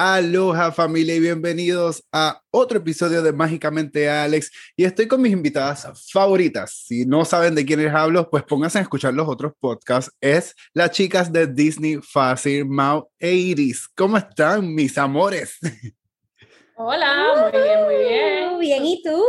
Aloha familia y bienvenidos a otro episodio de Mágicamente Alex y estoy con mis invitadas favoritas. Si no saben de quiénes hablo, pues pónganse a escuchar los otros podcasts. Es las chicas de Disney Fácil, Mau e Iris. ¿Cómo están mis amores? Hola, muy bien, muy bien. Bien, ¿y tú?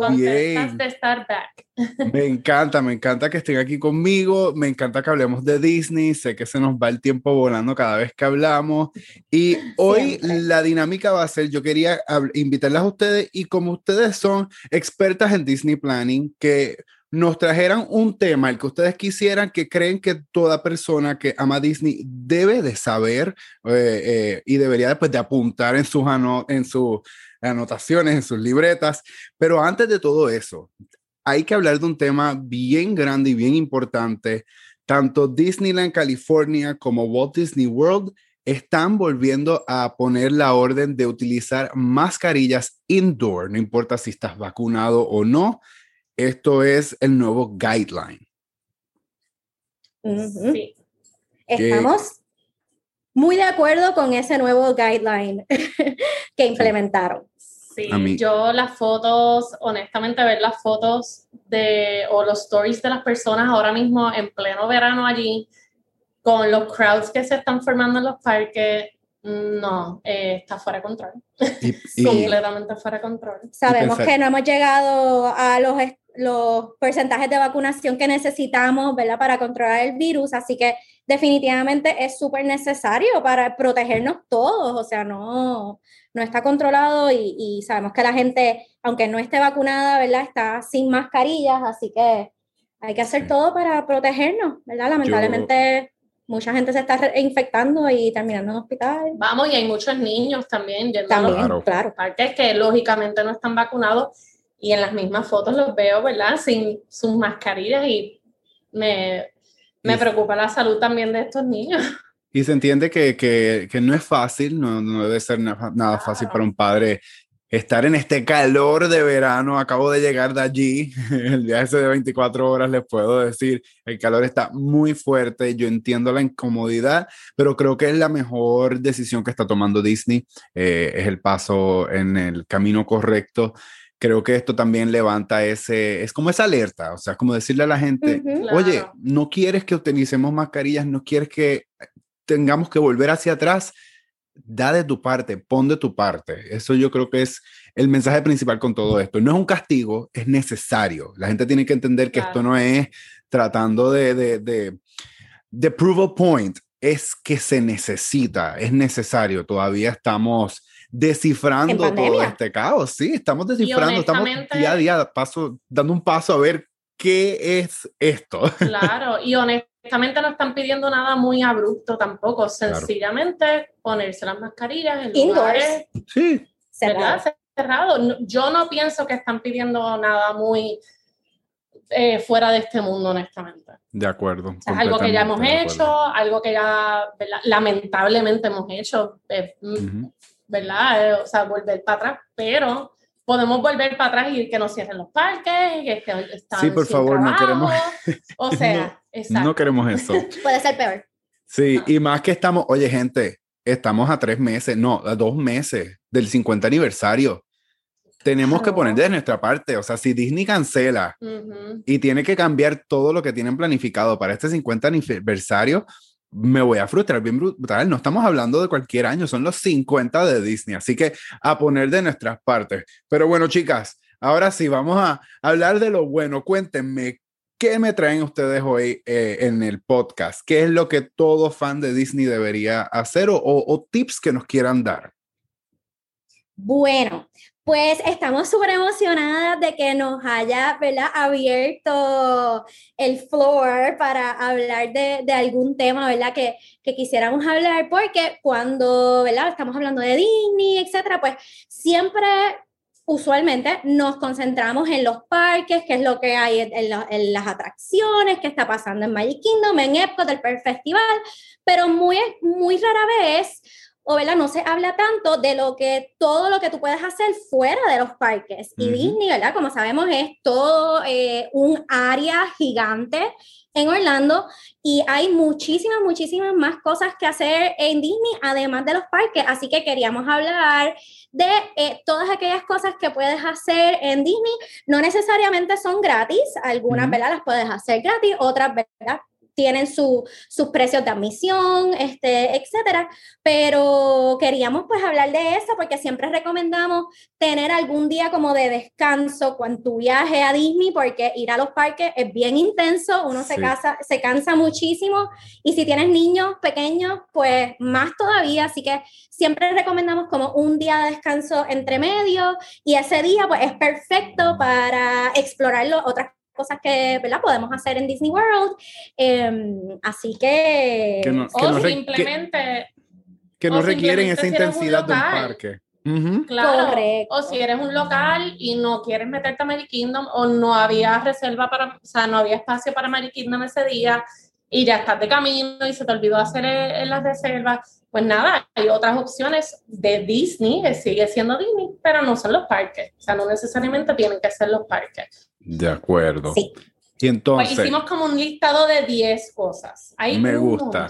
Contentas de estar back. Me encanta, me encanta que estén aquí conmigo, me encanta que hablemos de Disney, sé que se nos va el tiempo volando cada vez que hablamos y hoy la dinámica va a ser, yo quería invitarlas a ustedes y como ustedes son expertas en Disney Planning, que nos trajeran un tema, el que ustedes quisieran, que creen que toda persona que ama Disney debe de saber eh, eh, y debería después de apuntar en sus, en sus anotaciones, en sus libretas. Pero antes de todo eso, hay que hablar de un tema bien grande y bien importante. Tanto Disneyland California como Walt Disney World están volviendo a poner la orden de utilizar mascarillas indoor, no importa si estás vacunado o no esto es el nuevo guideline. sí. Estamos muy de acuerdo con ese nuevo guideline que implementaron. Sí, yo las fotos, honestamente, ver las fotos de o los stories de las personas ahora mismo en pleno verano allí, con los crowds que se están formando en los parques, no, eh, está fuera de control. Completamente fuera de control. Sabemos que no hemos llegado a los, los porcentajes de vacunación que necesitamos, ¿verdad? Para controlar el virus, así que definitivamente es súper necesario para protegernos todos, o sea, no, no está controlado y, y, sabemos que la gente, aunque no esté vacunada, ¿verdad? Está sin mascarillas, así que hay que hacer todo para protegernos, ¿verdad? Lamentablemente mucha gente se está infectando y terminando en hospital. Vamos, y hay muchos niños también también, claro. claro. Parques que lógicamente no están vacunados y en las mismas fotos los veo, ¿verdad? Sin sus mascarillas y me, me preocupa la salud también de estos niños. Y se entiende que, que, que no es fácil, no, no debe ser nada fácil para un padre estar en este calor de verano, acabo de llegar de allí, el viaje de 24 horas, les puedo decir, el calor está muy fuerte, yo entiendo la incomodidad, pero creo que es la mejor decisión que está tomando Disney, eh, es el paso en el camino correcto. Creo que esto también levanta ese, es como esa alerta, o sea, como decirle a la gente, oye, no quieres que utilicemos mascarillas, no quieres que tengamos que volver hacia atrás, da de tu parte, pon de tu parte. Eso yo creo que es el mensaje principal con todo esto. No es un castigo, es necesario. La gente tiene que entender que esto no es tratando de, de, de, de prove a point, es que se necesita, es necesario. Todavía estamos descifrando todo este caos, sí, estamos descifrando, estamos día a día paso, dando un paso a ver qué es esto. Claro, y honestamente no están pidiendo nada muy abrupto tampoco, sencillamente ponerse las mascarillas en lugares sí. cerrado. Yo no pienso que están pidiendo nada muy eh, fuera de este mundo, honestamente. De acuerdo. algo que ya hemos hecho, algo que ya lamentablemente hemos hecho, eh, ¿verdad? Eh, o sea, volver para atrás, pero podemos volver para atrás y que nos cierren los parques, que están Sí, por favor, no queremos. O sea, no, queremos eso. Puede ser peor. Sí, y más que estamos, oye, gente, estamos a tres meses, no, a dos meses del 50 aniversario. Tenemos que poner de nuestra parte, o sea, si Disney cancela y tiene que cambiar todo lo que tienen planificado para este 50 aniversario, me voy a frustrar bien brutal. No estamos hablando de cualquier año, son los 50 de Disney, así que a poner de nuestras partes. Pero bueno, chicas, ahora sí, vamos a hablar de lo bueno. Cuéntenme, ¿qué me traen ustedes hoy eh, en el podcast? ¿Qué es lo que todo fan de Disney debería hacer o, o tips que nos quieran dar? Bueno, pues estamos súper emocionadas de que nos haya ¿verdad? abierto el floor para hablar de, algún tema ¿verdad? Que, que, quisiéramos hablar, porque cuando ¿verdad? estamos hablando de Disney, etcétera, pues siempre usualmente nos concentramos en los parques, qué es lo que hay en, en, las atracciones, qué está pasando en Magic Kingdom, en Epcot, el Festival, pero muy, muy rara vez o ¿verdad? no se habla tanto de lo que todo lo que tú puedes hacer fuera de los parques. Y Disney, ¿verdad? Como sabemos, es todo eh, un área gigante en Orlando y hay muchísimas, muchísimas más cosas que hacer en Disney, además de los parques. Así que queríamos hablar de eh, todas aquellas cosas que puedes hacer en Disney. No necesariamente son gratis, algunas, ¿verdad? Las puedes hacer gratis, otras, ¿verdad? Tienen sus precios de admisión, este, etcétera, pero queríamos pues hablar de eso porque siempre recomendamos tener algún día como de descanso cuando tu viaje a Disney porque ir a los parques es bien intenso, uno se, casa, se cansa muchísimo y si tienes niños pequeños pues más todavía, así que siempre recomendamos como un día de descanso entre medio y ese día pues es perfecto para explorar otras cosas que ¿verdad? podemos hacer en Disney World. Em, así que... o simplemente... Que, no requieren esa intensidad de un parque. Claro, o si eres un local y no quieres meterte a Magic Kingdom o no había reserva para, o sea, no había espacio para Magic Kingdom ese día y ya estás de camino y se te olvidó hacer en las reservas, pues nada, hay otras opciones de Disney, que sigue siendo Disney, pero no son los parques, o sea, no necesariamente tienen que ser los parques. De acuerdo. Sí. Y entonces. Pues hicimos como un listado de 10 cosas. Hay me gusta.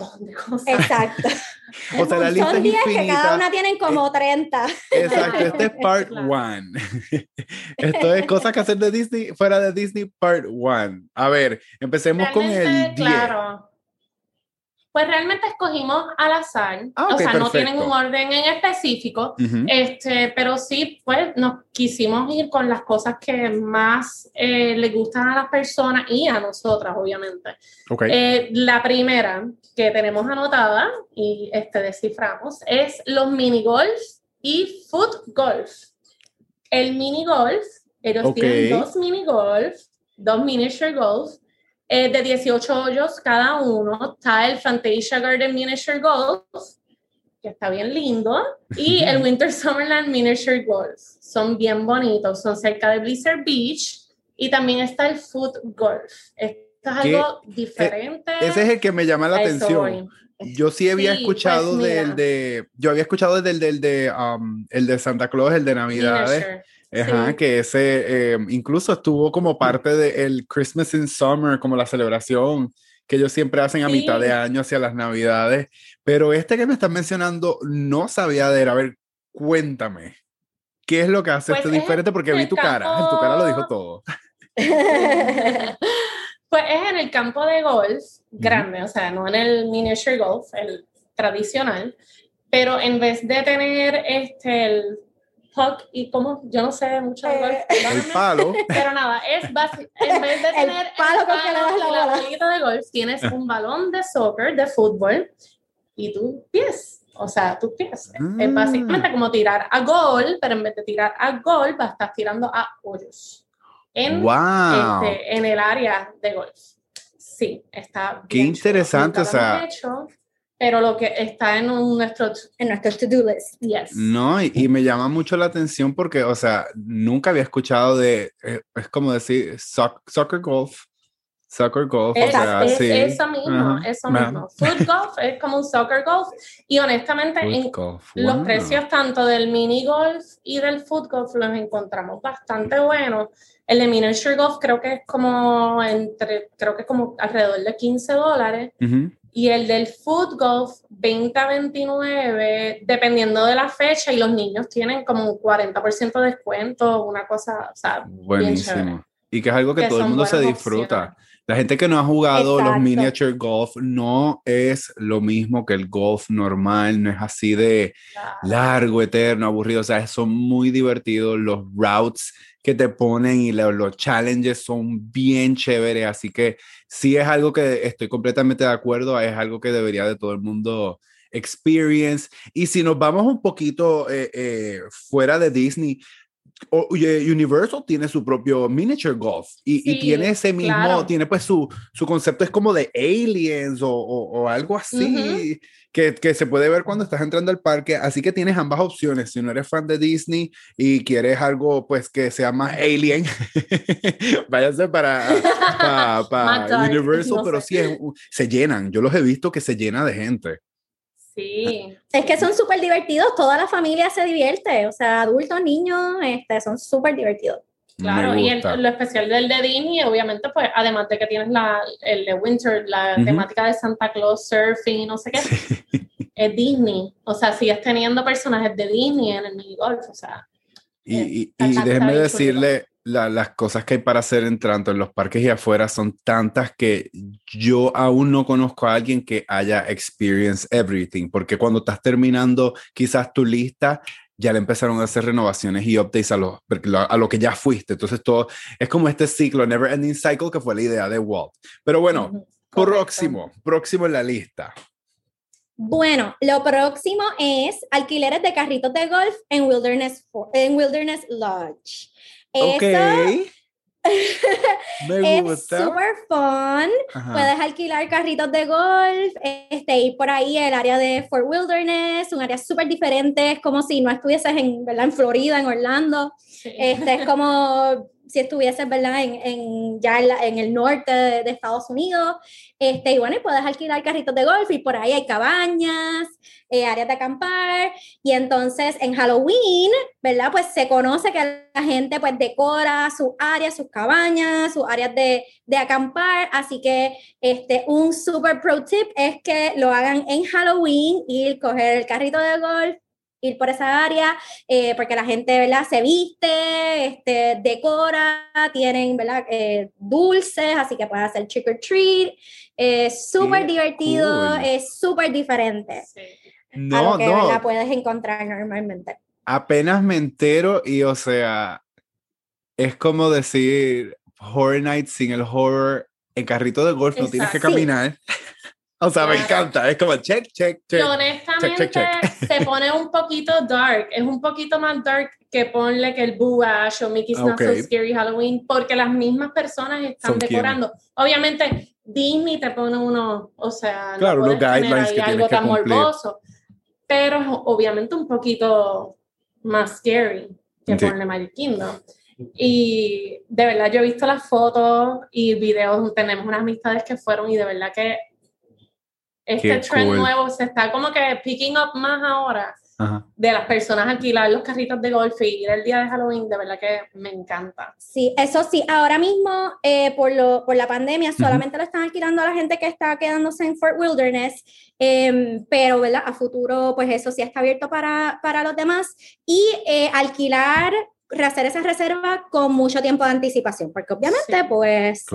Exacto. o sea, la lista Son 10 que cada una tienen como 30. Exacto, este es part 1. Esto es cosas que hacer de Disney, fuera de Disney, part 1. A ver, empecemos con el 10. Claro. Pues realmente escogimos al azar, ah, o sea, no tienen un orden en específico, este, pero sí, pues nos quisimos ir con las cosas que más eh, le gustan a las personas y a nosotras, obviamente. Eh, la primera que tenemos anotada y este, desciframos es los mini golf y foot golf. El mini golf, ellos tienen dos mini golf, dos miniature golf, eh, de 18 hoyos cada uno. Está el Fantasia Garden Miniature Golf, que está bien lindo, y el Winter Summerland Miniature Golf. Son bien bonitos, son cerca de Blizzard Beach. Y también está el Food Golf. Esto es algo e, diferente. ese es el que me llama la atención. Yo sí había pues escuchado del de, yo había escuchado del, del de, um, el de Santa Claus, el de Navidades. Ajá, que ese eh, incluso estuvo como parte del Christmas in Summer, como la celebración que ellos siempre hacen a mitad de año hacia las Navidades. Pero este que me estás mencionando no sabía de él. A ver, cuéntame. ¿Qué es lo que hace pues diferente? Porque vi tu cara, en tu cara lo dijo todo. pues es en el campo de golf grande, o sea, no en el miniature golf, el tradicional, pero en vez de tener este, el y como yo no sé mucho de golf, eh, el palo. pero nada, es básico. En vez de tener el palo, el palo la, bolita de golf, tienes un balón de soccer, de fútbol y tus pies. O sea, tus pies. Es básicamente como tirar a gol, pero en vez de tirar a gol, vas a estar tirando a hoyos. En, este, en el área de golf. Sí, está Qué interesante, o sea pero lo que está en nuestro en nuestro to-do list. Yes. No, y, me llama mucho la atención porque, o sea, nunca había escuchado de, eh, es como decir, soccer golf. Soccer golf, es, o sea, es, sí. Eso mismo, eso mismo. Foot golf es como un soccer golf y honestamente en los precios tanto del mini golf y del foot golf los encontramos bastante buenos. El de miniature golf creo que es como entre, creo que como alrededor de 15 dólares. Y el del foot golf, 20 a 29, dependiendo de la fecha, y los niños tienen como un 40% de descuento, una cosa, o sea, buenísimo. y que es algo que, todo el mundo se disfruta. La gente que no ha jugado los miniature golf no es lo mismo que el golf normal, no es así de largo, eterno, aburrido, o sea, son muy divertidos los routes que te ponen y los, challenges son bien chéveres, así que sí es algo que estoy completamente de acuerdo, es algo que debería de todo el mundo experience. Y si nos vamos un poquito eh, eh, fuera de Disney, Universal tiene su propio miniature golf y, tiene ese mismo, tiene pues su, su concepto es como de aliens o, o, algo así que, que, se puede ver cuando estás entrando al parque, así que tienes ambas opciones, si no eres fan de Disney y quieres algo pues que sea más alien, váyase para, para, Universal, pero sí se llenan, yo los he visto que se llena de gente. Sí. Es que son súper divertidos, toda la familia se divierte, o sea, adultos, niños, este, son súper divertidos. Claro, y el, lo especial del de Disney, obviamente, pues, además de que tienes la, el de Winter, la temática de Santa Claus, surfing, no sé qué, es Disney. O sea, sigues teniendo personajes de Disney en el mini golf, o sea. Y, y, y déjeme decirle, las cosas que hay para hacer en tanto en los parques y afuera son tantas que yo aún no conozco a alguien que haya experienced everything, porque cuando estás terminando quizás tu lista, ya le empezaron a hacer renovaciones y updates a lo, a lo que ya fuiste. Entonces todo es como este ciclo, never ending cycle, que fue la idea de Walt. Pero bueno, próximo, próximo en la lista. Bueno, lo próximo es alquileres de carritos de golf en Wilderness, en Wilderness Lodge. Ok. Me gusta. Es super fun. Puedes alquilar carritos de golf, este, ir por ahí el área de Fort Wilderness, un área súper diferente. Es como si no estuvieses en, ¿verdad? en Florida, en Orlando. Este, es como si estuvieses, ¿verdad? En, en ya en, el norte de, Estados Unidos. Este, y bueno, puedes alquilar carritos de golf y por ahí hay cabañas, eh, áreas de acampar. Y entonces en Halloween, ¿verdad? Pues se conoce que la gente pues decora sus áreas, sus cabañas, sus áreas de, de acampar. Así que este, un super pro tip es que lo hagan en Halloween, ir, coger el carrito de golf, ir por esa área, eh, porque la gente, ¿verdad? Se viste, este, decora, tienen, ¿verdad? Eh, dulces, así que puedes hacer trick or treat. Es súper divertido, es súper diferente. No, a lo que, no. Puedes encontrar normalmente. Apenas me entero y, o sea, es como decir Horror Night sin el horror en carrito de golf, no tienes que caminar. O sea, me encanta, es como check, check, check. honestamente se pone un poquito dark, es un poquito más dark que ponle que el Boo Ash o Mickey's Not So Scary Halloween, porque las mismas personas están decorando. Obviamente, Disney te pone uno, o sea, claro, no unos guidelines que algo tan morboso, pero es obviamente un poquito más scary que sí. ponle Magic Kingdom. Y de verdad, yo he visto las fotos y videos, tenemos unas amistades que fueron y de verdad que este trend nuevo se está como que picking up más ahora de las personas alquilar los carritos de golf y ir el día de Halloween, de verdad que me encanta. Sí, eso sí, ahora mismo eh, por, lo, por la pandemia solamente lo están alquilando a la gente que está quedándose en Fort Wilderness, em, pero ¿verdad? a futuro pues eso sí está abierto para, para los demás y eh, alquilar hacer esa reserva con mucho tiempo de anticipación, porque obviamente pues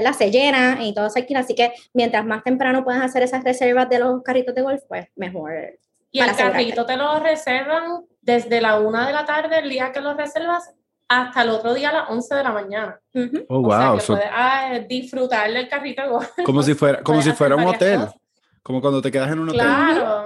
¿verdad? se llena y todo se alquila, así que mientras más temprano puedas hacer esas reservas de los carritos de golf, pues mejor. Y el carrito te lo reservan desde la una de la tarde, el día que lo reservas, hasta el otro día a las 11 de la mañana. Oh, wow. puedes ah, disfrutar del carrito de golf. Como si fuera, como si fuera un hotel. Como cuando te quedas en un hotel,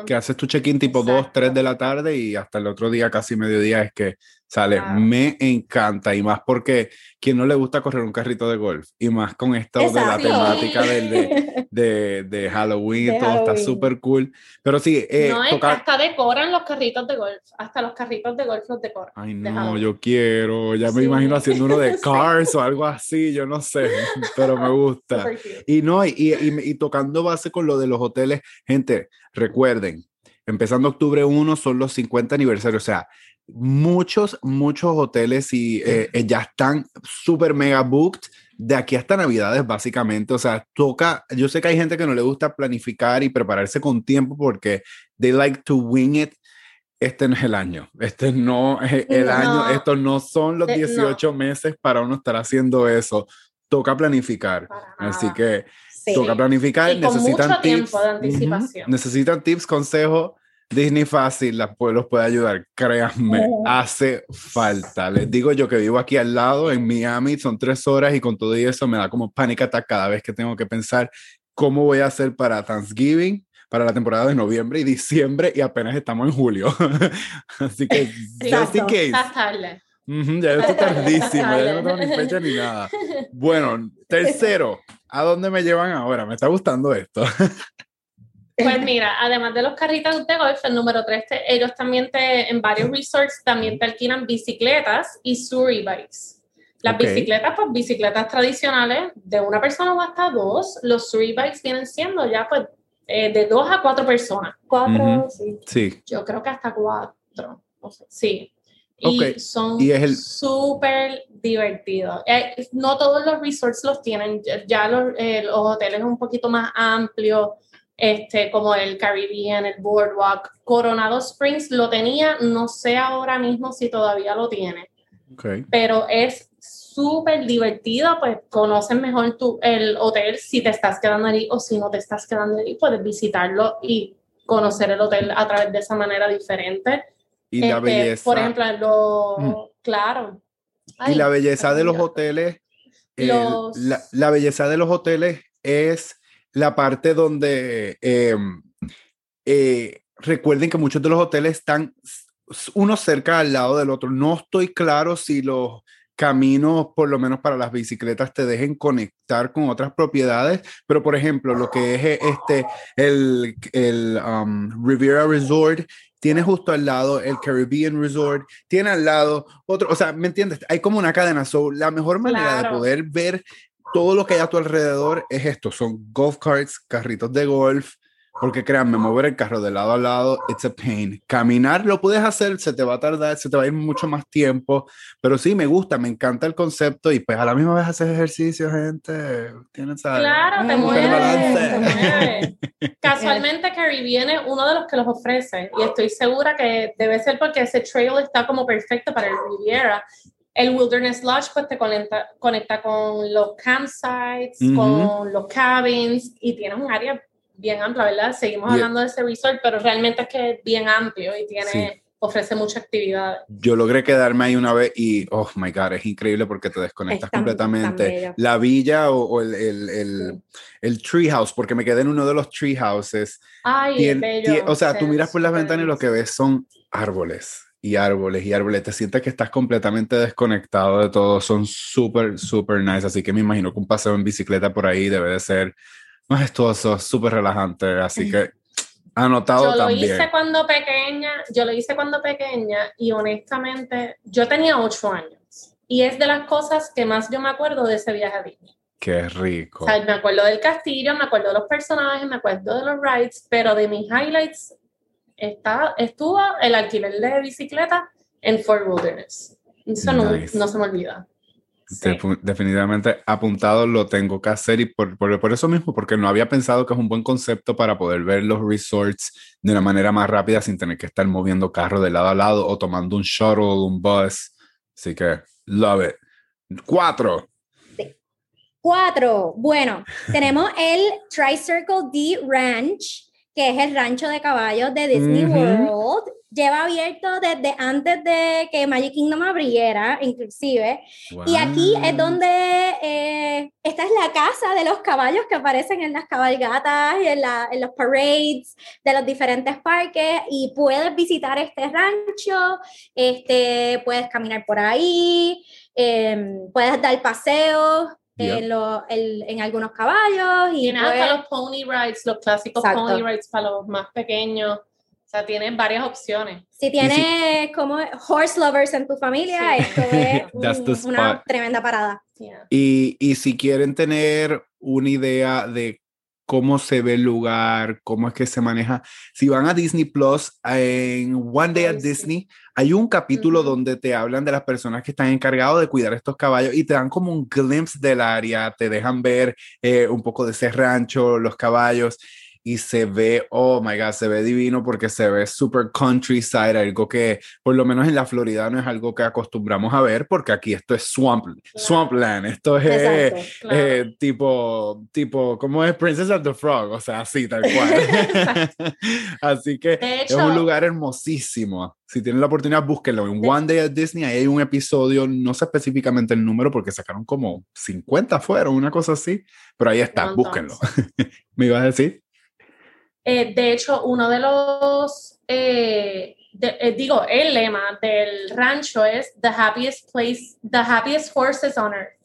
que haces tu check-in tipo 2, 3 de la tarde y hasta el otro día, casi mediodía, es que sale. Me encanta y más porque quien no le gusta correr un carrito de golf y más con esto de la temática del, de, de, de, Halloween, todo está súper cool. Pero sí, eh, no, hasta decoran los carritos de golf, hasta los carritos de golf los decoran. Ay, no, yo quiero, ya me imagino haciendo uno de Cars o algo así, yo no sé, pero me gusta. Y no, y, y, y tocando base con lo de los hoteles, gente, recuerden, empezando octubre 1 son los 50 aniversarios, o sea, muchos, muchos hoteles y eh, eh, ya están súper mega booked de aquí hasta Navidades, básicamente. O sea, toca, yo sé que hay gente que no le gusta planificar y prepararse con tiempo porque they like to wing it. Este no es el año, este no es el año, estos no son los 18 meses para uno estar haciendo eso. Toca planificar. Así que toca planificar. necesitan tips. necesitan tips, consejos Disney fácil los puede ayudar, créanme, hace falta. Les digo yo que vivo aquí al lado, en Miami, son tres horas y con todo eso me da como pánica attack cada vez que tengo que pensar cómo voy a hacer para Thanksgiving, para la temporada de noviembre y diciembre y apenas estamos en julio. Así que, just in case. ya estoy tardísimo, ya no tengo ni fecha ni nada. Bueno, tercero, ¿a dónde me llevan ahora? Me está gustando esto. Pues mira, además de los carritos de golf, el número 3, ellos también te, en varios resorts también te alquilan bicicletas y Suri bikes. Las bicicletas, pues bicicletas tradicionales de una persona o hasta dos, los Suri bikes vienen siendo ya pues eh, de dos a cuatro personas. Cuatro, sí. Sí. Yo creo que hasta cuatro. Sí. Y son Y el- súper divertidos. Eh, no todos los resorts los tienen, ya- ya los, eh, los hoteles un poquito más amplios, este, como el Caribbean, el Boardwalk. Coronado Springs lo tenía, no sé ahora mismo si todavía lo tiene, Ok. pero es súper divertido, pues conoces mejor tu, el hotel si te estás quedando allí o si no te estás quedando allí, puedes visitarlo y conocer el hotel a través de esa manera diferente. Y la Este, belleza. Por ejemplo, lo, Mm. claro. y la belleza de los hoteles. el- Los- la, la belleza de los hoteles es la parte donde eh, eh, recuerden que muchos de los hoteles están uno cerca al lado del otro. No estoy claro si los caminos, por lo menos para las bicicletas, te dejen conectar con otras propiedades, pero por ejemplo, lo que es eh, este, el, el um, Riviera Resort, tiene justo al lado el Caribbean Resort, tiene al lado otro, o sea, ¿me entiendes? Hay como una cadena, so, la mejor manera de poder ver todo lo que hay a tu alrededor es esto, son golf carts, carritos de golf, porque créanme, mover el carro de lado a lado, it's a pain. Caminar lo puedes hacer, se te va a tardar, se te va a ir mucho más tiempo, pero sí, me gusta, me encanta el concepto y pues a la misma vez haces ejercicio, gente. Tienes a- Claro, te Mm, mueves. balance. te mueves. Casualmente Caribbean es uno de los que los ofrece y estoy segura que debe ser porque ese trail está como perfecto para el Riviera. El Wilderness Lodge pues te conecta, conecta con los campsites, Ujú. con los cabins y tiene un área bien amplia, ¿verdad? Seguimos Y- hablando de ese resort, pero realmente es que es bien amplio y tiene, Sí. ofrece mucha actividad. Yo logré quedarme ahí una vez y, oh my God, es increíble porque te desconectas Es tan- tan completamente. bello. La villa o, o el, el, el, el tree house, porque me quedé en uno de los tree houses. Ay, Tien- bello. tie- o sea, tú miras por las ventanas y lo que ves son árboles y árboles y árboles. Te sientes que estás completamente desconectado de todo. Son súper, súper nice. Así que me imagino que un paseo en bicicleta por ahí debe de ser majestuoso, súper relajante. Así que anotado Yo lo también. hice cuando pequeña, yo lo hice cuando pequeña y honestamente yo tenía ocho años y es de las cosas que más yo me acuerdo de ese viaje a Disney. Qué rico. O sea, me acuerdo del castillo, me acuerdo de los personajes, me acuerdo de los rides, pero de mis highlights está, estuvo el alquiler de bicicleta en Fort Wilderness. Eso no, Nice. no se me olvida. Sí. Definitivamente apuntado lo tengo que hacer y por, por, por eso mismo, porque no había pensado que es un buen concepto para poder ver los resorts de una manera más rápida sin tener que estar moviendo carro de lado a lado o tomando un shuttle, un bus. Así que, love it. Cuatro. Cuatro. Bueno, tenemos el Tricircle D Ranch, que es el rancho de caballos de Disney Ujú. World. Lleva abierto desde antes de que Magic Kingdom abriera, inclusive. Y aquí es donde eh, esta es la casa de los caballos que aparecen en las cabalgatas y en, la- en los parades de los diferentes parques y puedes visitar este rancho, este, puedes caminar por ahí, em, puedes dar paseos Yep. en, lo- en- en algunos caballos y Tiene puedes- hasta los pony rides, los clásicos Exacto. pony rides para los más pequeños. O sea, tienen varias opciones. si tienes como horse lovers en tu familia, Sí. esto es un- una tremenda parada. Yeah. Y, y si quieren tener una idea de cómo se ve el lugar, cómo es que se maneja, si van a Disney Plus, en One Day at. Disney, hay un capítulo donde te hablan de las personas que están encargados de cuidar estos caballos y te dan como un glimpse del área, te dejan ver eh, un poco de ese rancho, los caballos. Y se ve, oh my God, se ve divino porque se ve super countryside, algo que por lo menos en la Florida no es algo que acostumbramos a ver porque aquí esto es swamp, swampland, esto es Exacto. Claro. eh, tipo, tipo, ¿cómo es Princess of the Frog? O sea, así, tal cual. así que De es hecho, un lugar hermosísimo. Si tienen la oportunidad, búsquenlo. En One Day at Disney ahí hay un episodio, no sé específicamente el número porque sacaron como 50 fueron, una cosa así, pero ahí está, búsquenlo. ¿Me ibas a decir? Eh, de hecho, uno de los, eh, de- eh, digo, el lema del rancho es The happiest place, the happiest horses on earth.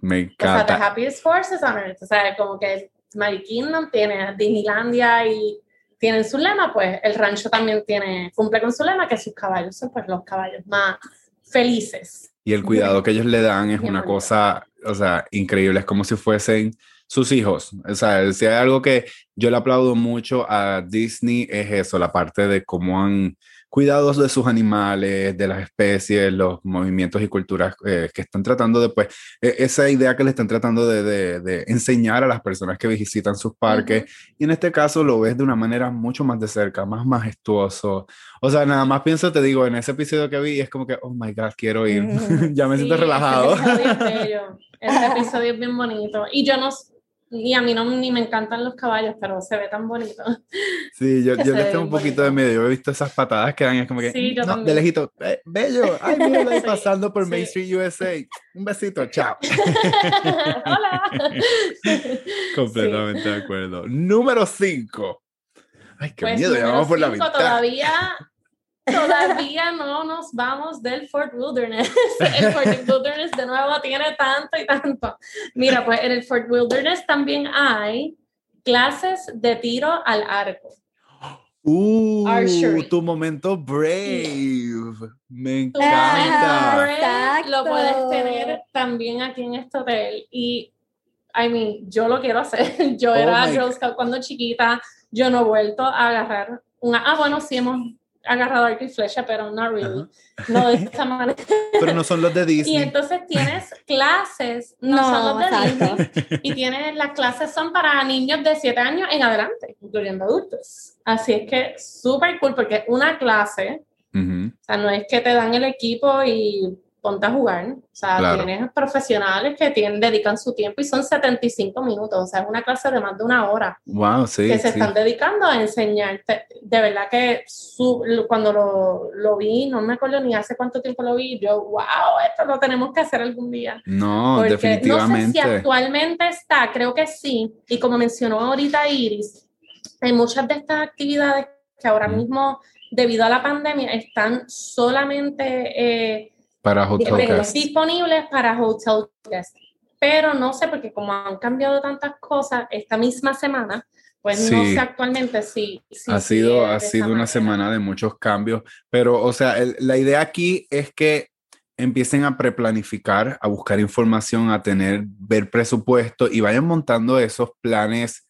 Me O sea, the encanta. happiest horses on earth. O sea, como que Magic Kingdom tiene Disneylandia y tienen su lema, pues el rancho también tiene, cumple con su lema, que sus caballos son pues los caballos más felices. Y el cuidado que ellos le dan es Bien una bonito. cosa, o sea, increíble. Es como si fuesen sus hijos. O sea, si hay algo que yo le aplaudo mucho a Disney es eso, la parte de cómo han cuidados de sus animales, de las especies, los movimientos y culturas eh, que están tratando de, pues, e, esa idea que le están tratando de, de, de, enseñar a las personas que visitan sus parques. Y en este caso lo ves de una manera mucho más de cerca, más majestuoso. O sea, nada más pienso, te digo, en ese episodio que vi, es como que, oh my God, quiero ir. ya me siento relajado. Ese episodio es bello. Ese episodio es bien bonito. Y yo no, y a mí no ni me encantan los caballos, pero se ve tan bonito. Sí, yo, yo les tengo un poquito de miedo. Yo he visto esas patadas que dan, es como que, sí, yo no, de lejito, bello, ay, mira, ahí pasando por Main Street USA. Un besito, chao. Hola. Completamente de acuerdo. Número 5. Ay, qué pues miedo, ya vamos por la mitad. Todavía todavía no nos vamos del Fort Wilderness. El Fort Wilderness de nuevo tiene tanto y tanto. Mira, pues en el Fort Wilderness también hay clases de tiro al arco. Uh, tu momento brave. Me encanta. Brave lo puedes tener también aquí en este hotel. Y, I mean, yo lo quiero hacer. Yo oh era Girl Scout cuando chiquita. Yo no he vuelto a agarrar una. Ah, bueno, sí hemos agarrado arco y flecha, pero no really. No de esta manera. Pero no son los de Disney. Y entonces tienes clases, no, son los de Disney. Y tienes, las clases son para niños de 7 años en adelante, incluyendo adultos. Así es que súper cool, porque una clase, o sea, no es que te dan el equipo y ponte a jugar. O sea, tienes profesionales que tienen, dedican su tiempo y son 75 minutos. O sea, es una clase de más de una hora. Wow, sí. Que se están dedicando a enseñarte. De verdad que su, cuando lo, lo, vi, no me acuerdo ni hace cuánto tiempo lo vi, yo, wow, esto lo tenemos que hacer algún día. No, definitivamente. No sé si actualmente está, creo que sí. Y como mencionó ahorita Iris, hay muchas de estas actividades que ahora mismo, debido a la pandemia, están solamente... Eh, para hotel guest. disponibles para hotel guest. Pero no sé, porque como han cambiado tantas cosas esta misma semana, pues no sé actualmente si... ha sido, ha sido una semana de muchos cambios, pero o sea, la idea aquí es que empiecen a preplanificar, a buscar información, a tener, ver presupuesto y vayan montando esos planes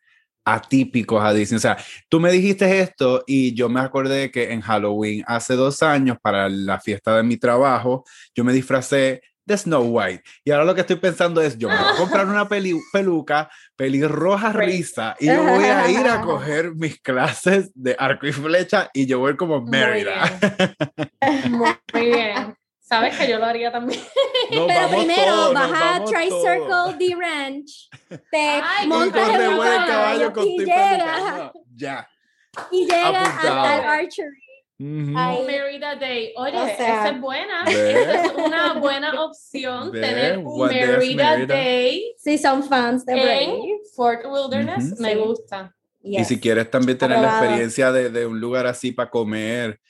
atípicos a Disney. O sea, tú me dijiste esto y yo me acordé que en Halloween hace dos años para la fiesta de mi trabajo, yo me disfracé de Snow White. Y ahora lo que estoy pensando es, yo me voy a comprar una peluca pelirroja risa y yo voy a ir a coger mis clases de arco y flecha y yo voy como Mérida. Muy bien. Sabes que yo lo haría también. Pero primero vas a Tri-Circle The Ranch, te montas en un caballo, y llegas. Ya. Y llegas al archery. Uh Merida Day. Oye, esa es buena. Esa es una buena opción. tener un Merida Day. Si son fans de Brave. Fort Wilderness, me gusta. Y si quieres también tener la experiencia de, de, un lugar así para comer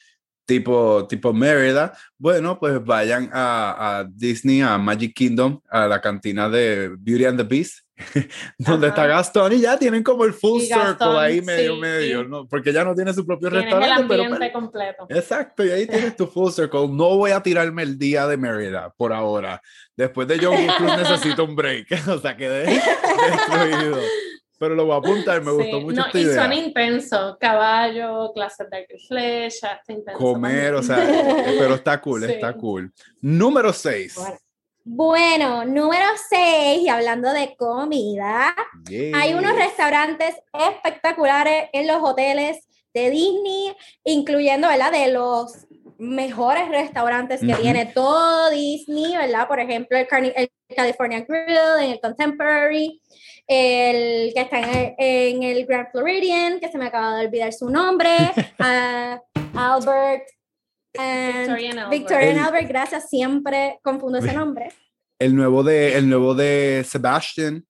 tipo, tipo Mérida, bueno, pues vayan a, a, Disney, a Magic Kingdom, a la cantina de Beauty and the Beast, donde está Gastón y ya tienen como el full circle ahí medio, medio, ¿no? porque ya no tiene su propio restaurante. El ambiente pero, completo. Exacto, y ahí tienes tu full circle. No voy a tirarme el día de Mérida por ahora. Después de John Cruz necesito un break, o sea, quedé destruido pero lo voy a apuntar, me gustó mucho no, esta y son intensos, caballo, clases de arco y flecha, Comer, o sea, pero está cool, está cool. Número 6. Bueno. número 6, y hablando de comida, hay unos restaurantes espectaculares en los hoteles de Disney, incluyendo, ¿verdad? De los mejores restaurantes que tiene todo Disney, ¿verdad? Por ejemplo, el, el California Grill, en el Contemporary, el que está en el, Grand Floridian, que se me acaba de olvidar su nombre, Albert, Victorian Albert. gracias, siempre confundo ese nombre. El nuevo de, el nuevo de Sebastian.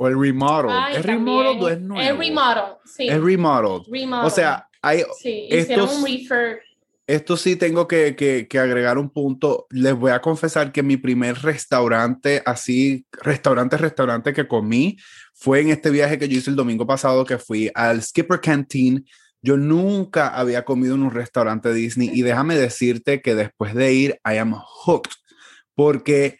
O el remodel. ¿Es remodel o es nuevo? El remodel, sí. Es remodel. O sea, hay sí, hicieron un refurb esto sí tengo que, que, agregar un punto. Les voy a confesar que mi primer restaurante, así, restaurante, restaurante que comí, fue en este viaje que yo hice el domingo pasado, que fui al Skipper Canteen. Yo nunca había comido en un restaurante Disney y déjame decirte que después de ir, I am hooked, porque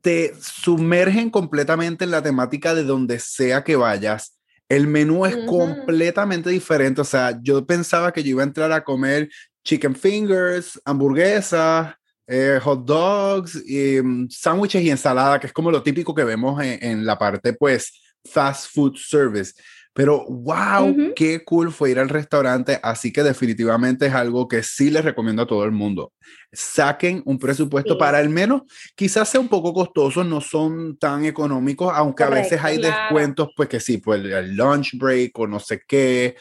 te sumergen completamente en la temática de donde sea que vayas. El menú es completamente diferente. O sea, yo pensaba que yo iba a entrar a comer chicken fingers, hamburguesas, eh, hot dogs, y, mm, sándwiches y ensalada, que es como lo típico que vemos en, en la parte, pues, fast food service. Pero wow, qué cool fue ir al restaurante, así que definitivamente es algo que sí les recomiendo a todo el mundo. Saquen un presupuesto para al menos, quizás sea un poco costoso, no son tan económicos, aunque a veces hay descuentos, pues que sí, pues el lunch break o no sé qué.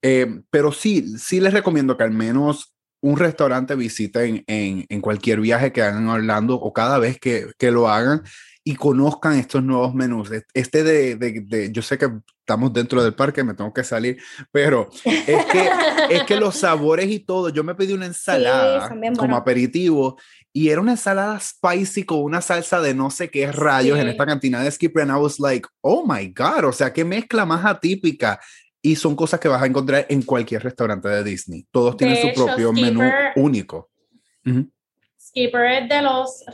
Eh, pero sí, sí les recomiendo que al menos un restaurante visiten en, en, cualquier viaje que hagan a Orlando o cada vez que, que lo hagan y conozcan estos nuevos menús. Este de, de, de, yo sé que estamos dentro del parque, me tengo que salir, pero es que, es que los sabores y todo, yo me pedí una ensalada como aperitivo y era una ensalada spicy con una salsa de no sé qué rayos en esta cantina de Skipper and I was like, oh my God, o sea, qué mezcla más atípica. Y son cosas que vas a encontrar en cualquier restaurante de Disney. Todos tienen su propio menú único. Skipper es de los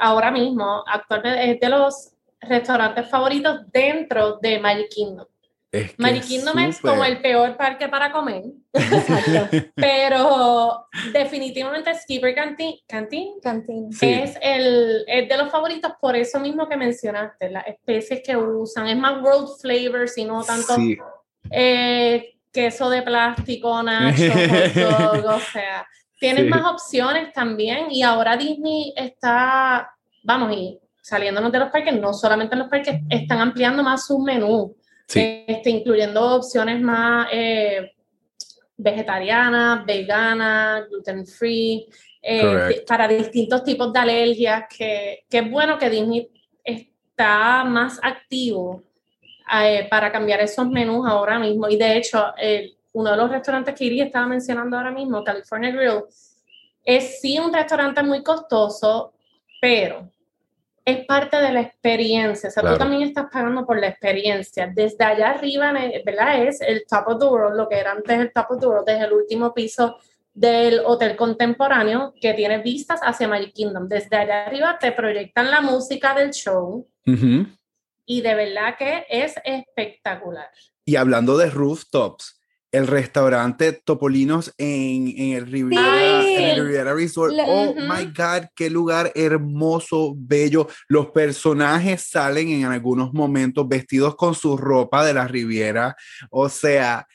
ahora mismo, actualmente es de los restaurantes favoritos dentro de Magic Kingdom. Es Magic Kingdom es como el peor parque para comer. Pero definitivamente Skipper Canteen, Canteen, es, el, es de los favoritos por eso mismo que mencionaste, las especies que usan. Es más world flavor, sino tanto eh, queso de plástico, nacho, o sea Tienes más opciones también y ahora Disney está, vamos, y saliéndonos de los parques, no solamente en los parques, están ampliando más su menú, este, incluyendo opciones más eh, vegetarianas, veganas, gluten free, eh, para distintos tipos de alergias, que, que, es bueno que Disney está más activo eh, para cambiar esos menús ahora mismo. Y de hecho, uno de los restaurantes que iría estaba mencionando ahora mismo, California Grill, es sí un restaurante muy costoso, pero es parte de la experiencia. O sea, tú también estás pagando por la experiencia. Desde allá arriba, ¿verdad? Es el Top of the World, lo que era antes el Top of the World, desde el último piso del hotel contemporáneo que tiene vistas hacia Magic Kingdom. Desde allá arriba te proyectan la música del show y de verdad que es espectacular. Y hablando de rooftops, el restaurante Topolinos en, en, el, Riviera, Resort. oh my God, qué lugar hermoso, bello. Los personajes salen en algunos momentos vestidos con su ropa de la Riviera. O sea,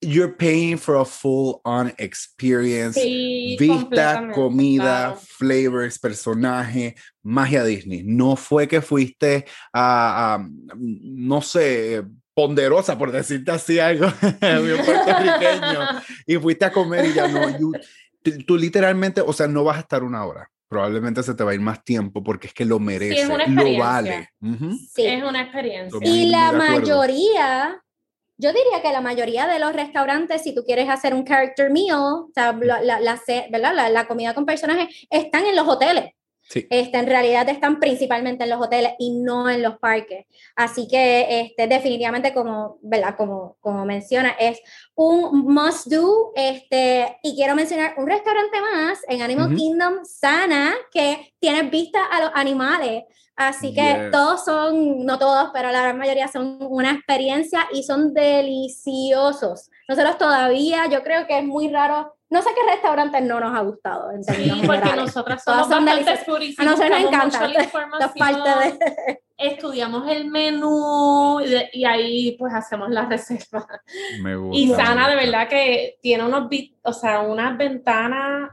you're paying for a full on experience. Vista, comida, flavors, personaje, magia Disney. No fue que fuiste a, a no sé, ponderosa, por decirte así algo, bien puertorriqueño, y fuiste a comer y ya no, tú, literalmente, o sea, no vas a estar una hora, probablemente se te va a ir más tiempo porque es que lo merece, lo vale. Sí, es una experiencia. Y la mayoría, yo diría que la mayoría de los restaurantes, si tú quieres hacer un character meal, o sea, la, la, la, la comida con personajes, están en los hoteles. Este, en realidad están principalmente en los hoteles y no en los parques. Así que este, definitivamente, como, ¿verdad? Como, como menciona, es un must do. Este, y quiero mencionar un restaurante más en Animal Kingdom, Sana, que tiene vista a los animales. Así que todos son, no todos, pero la gran mayoría son una experiencia y son deliciosos. Nosotros todavía, yo creo que es muy raro no sé qué restaurantes no nos ha gustado. En sí, porque nosotras somos bastante A nosotros nos encanta. de... Estudiamos el menú y, ahí pues hacemos la reserva. Me gusta, y Sana de verdad que tiene unos, o sea, unas ventanas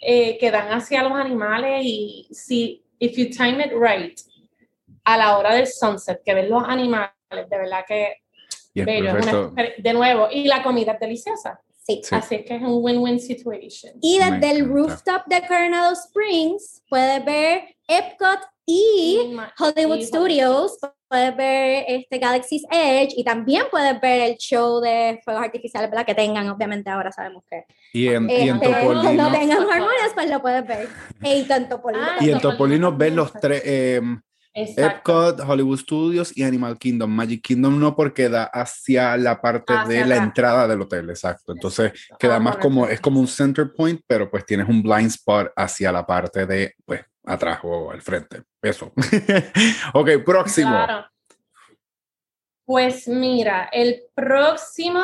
eh, que dan hacia los animales y si, if you time it right, a la hora del sunset, que ven los animales, de verdad que bello, de nuevo, y la comida es deliciosa. Así que es un win-win situation. Y desde el rooftop de Coronado Springs puedes ver Epcot y Hollywood Studios, puedes ver este Galaxy's Edge y también puedes ver el show de fuegos artificiales, ¿verdad? Que tengan, obviamente ahora sabemos que. Y en, y en este, Topolino. No tengan hormonas, pues lo puedes ver. Y en Topolino. y en Topolino ves los tres. Eh, Epcot, Hollywood Studios y Animal Kingdom. Magic Kingdom no porque da hacia la parte de la entrada del hotel, exacto. Entonces queda ah, más como, es como un center point, pero pues tienes un blind spot hacia la parte de, pues, atrás o al frente. Eso. ok, próximo. Claro. Pues mira, el próximo